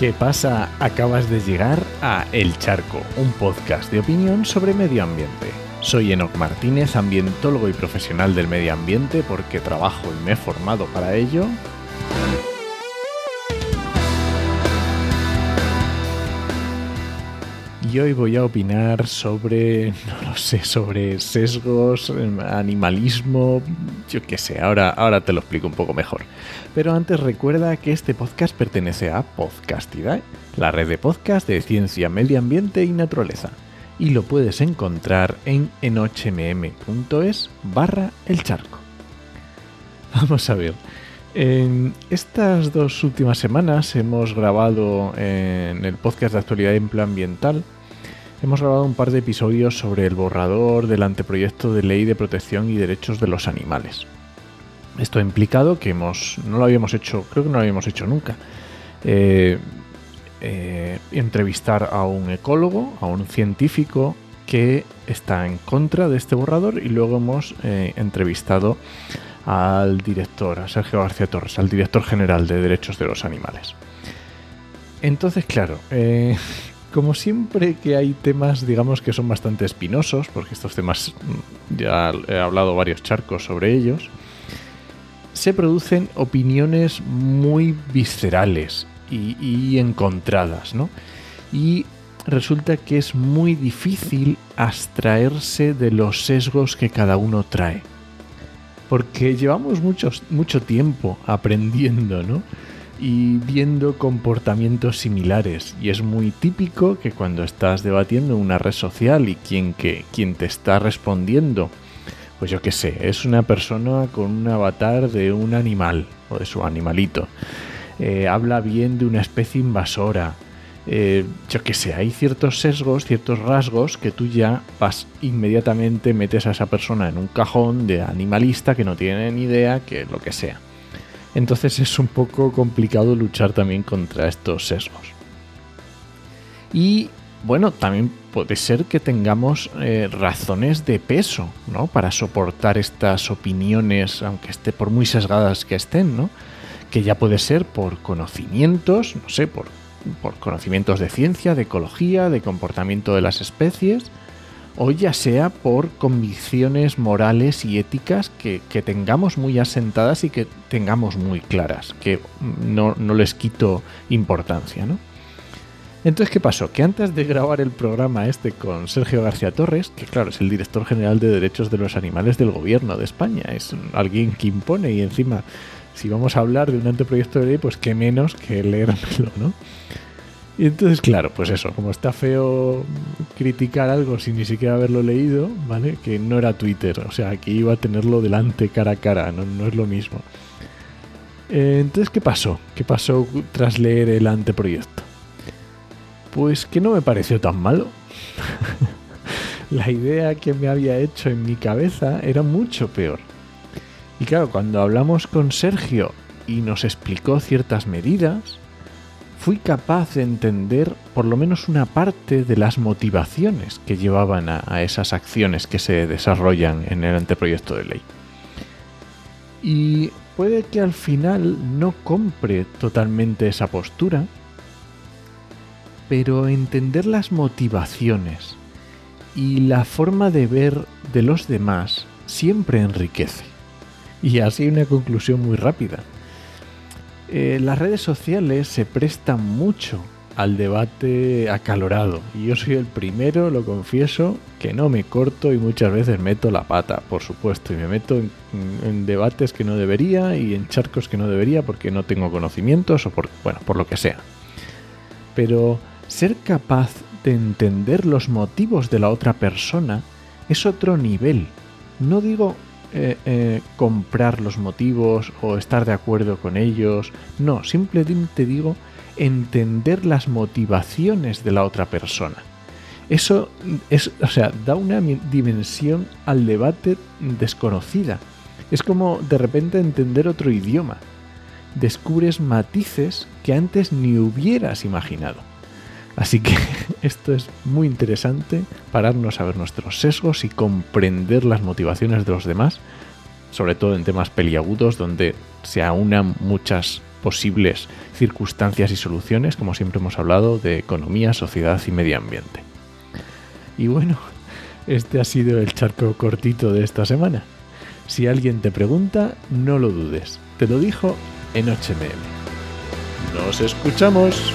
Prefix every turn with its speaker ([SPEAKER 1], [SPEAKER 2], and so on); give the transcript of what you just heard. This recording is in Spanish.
[SPEAKER 1] ¿Qué pasa? Acabas de llegar a El Charco, un podcast de opinión sobre medio ambiente. Soy Enoc Martínez, ambientólogo y profesional del medio ambiente porque trabajo y me he formado para ello. Y hoy voy a opinar sobre, no lo sé, sobre sesgos, animalismo, yo qué sé, ahora, ahora te lo explico un poco mejor. Pero antes recuerda que este podcast pertenece a Podcastidae, la red de podcast de ciencia, medio ambiente y naturaleza. Y lo puedes encontrar en enochmm.es barra el charco. Vamos a ver. En estas dos últimas semanas hemos grabado en el podcast de actualidad en plan ambiental hemos grabado un par de episodios sobre el borrador del anteproyecto de ley de protección y derechos de los animales. Esto ha implicado que hemos, no lo habíamos hecho, creo que no lo habíamos hecho nunca, eh, eh, entrevistar a un ecólogo, a un científico que está en contra de este borrador y luego hemos eh, entrevistado al director, a Sergio García Torres, al director general de derechos de los animales. Entonces, claro, como siempre que hay temas, digamos, que son bastante espinosos, porque estos temas mm, ya he hablado varios charcos sobre ellos, se producen opiniones muy viscerales y, encontradas, ¿no? Y resulta que es muy difícil abstraerse de los sesgos que cada uno trae. Porque llevamos mucho tiempo aprendiendo, ¿no? Y viendo comportamientos similares. Y es muy típico que cuando estás debatiendo en una red social y quien, que, quien te está respondiendo, pues yo qué sé, es una persona con un avatar de un animal o de su animalito. Eh, habla bien de una especie invasora. Eh, yo qué sé, hay ciertos sesgos, ciertos rasgos que tú ya vas inmediatamente metes a esa persona en un cajón de animalista que no tiene ni idea que lo que sea. Entonces es un poco complicado luchar también contra estos sesgos. Y bueno, también puede ser que tengamos eh, razones de peso, ¿no? Para soportar estas opiniones, aunque esté por muy sesgadas que estén, ¿no? Que ya puede ser por conocimientos, no sé, por, por conocimientos de ciencia, de ecología, de comportamiento de las especies, o ya sea por convicciones morales y éticas que, tengamos muy asentadas y que tengamos muy claras, que no, les quito importancia, ¿no? Entonces, ¿qué pasó? Que antes de grabar el programa este con Sergio García Torres, que claro, es el director general de derechos de los animales del gobierno de España, es alguien que impone y encima, si vamos a hablar de un anteproyecto de ley, pues qué menos que leérmelo, ¿no? Y entonces, claro, pues eso, como está feo criticar algo sin ni siquiera haberlo leído, ¿vale? Que no era Twitter, o sea, que iba a tenerlo delante cara a cara, no, es lo mismo. Eh, entonces, ¿qué pasó? ¿Qué pasó tras leer el anteproyecto? Pues que no me pareció tan malo. La idea que me había hecho en mi cabeza era mucho peor. Y claro, cuando hablamos con Sergio y nos explicó ciertas medidas, fui capaz de entender por lo menos una parte de las motivaciones que llevaban a, esas acciones que se desarrollan en el anteproyecto de ley. Y puede que al final no compre totalmente esa postura, pero entender las motivaciones y la forma de ver de los demás siempre enriquece. Y así una conclusión muy rápida. Eh, las redes sociales se prestan mucho al debate acalorado y yo soy el primero, lo confieso, que no me corto y muchas veces meto la pata, por supuesto, y me meto en, debates que no debería y en charcos que no debería porque no tengo conocimientos o por, bueno, por lo que sea. Pero ser capaz de entender los motivos de la otra persona es otro nivel. No digo eh, eh, comprar los motivos o estar de acuerdo con ellos. No, simplemente digo entender las motivaciones de la otra persona. Eso es, o sea, da una dimensión al debate desconocida. Es como de repente entender otro idioma. Descubres matices que antes ni hubieras imaginado. Así que esto es muy interesante, pararnos a ver nuestros sesgos y comprender las motivaciones de los demás, sobre todo en temas peliagudos donde se aunan muchas posibles circunstancias y soluciones, como siempre hemos hablado, de economía, sociedad y medio ambiente. Y bueno, este ha sido el charco cortito de esta semana. Si alguien te pregunta, no lo dudes. Te lo dijo en HMM. Nos escuchamos.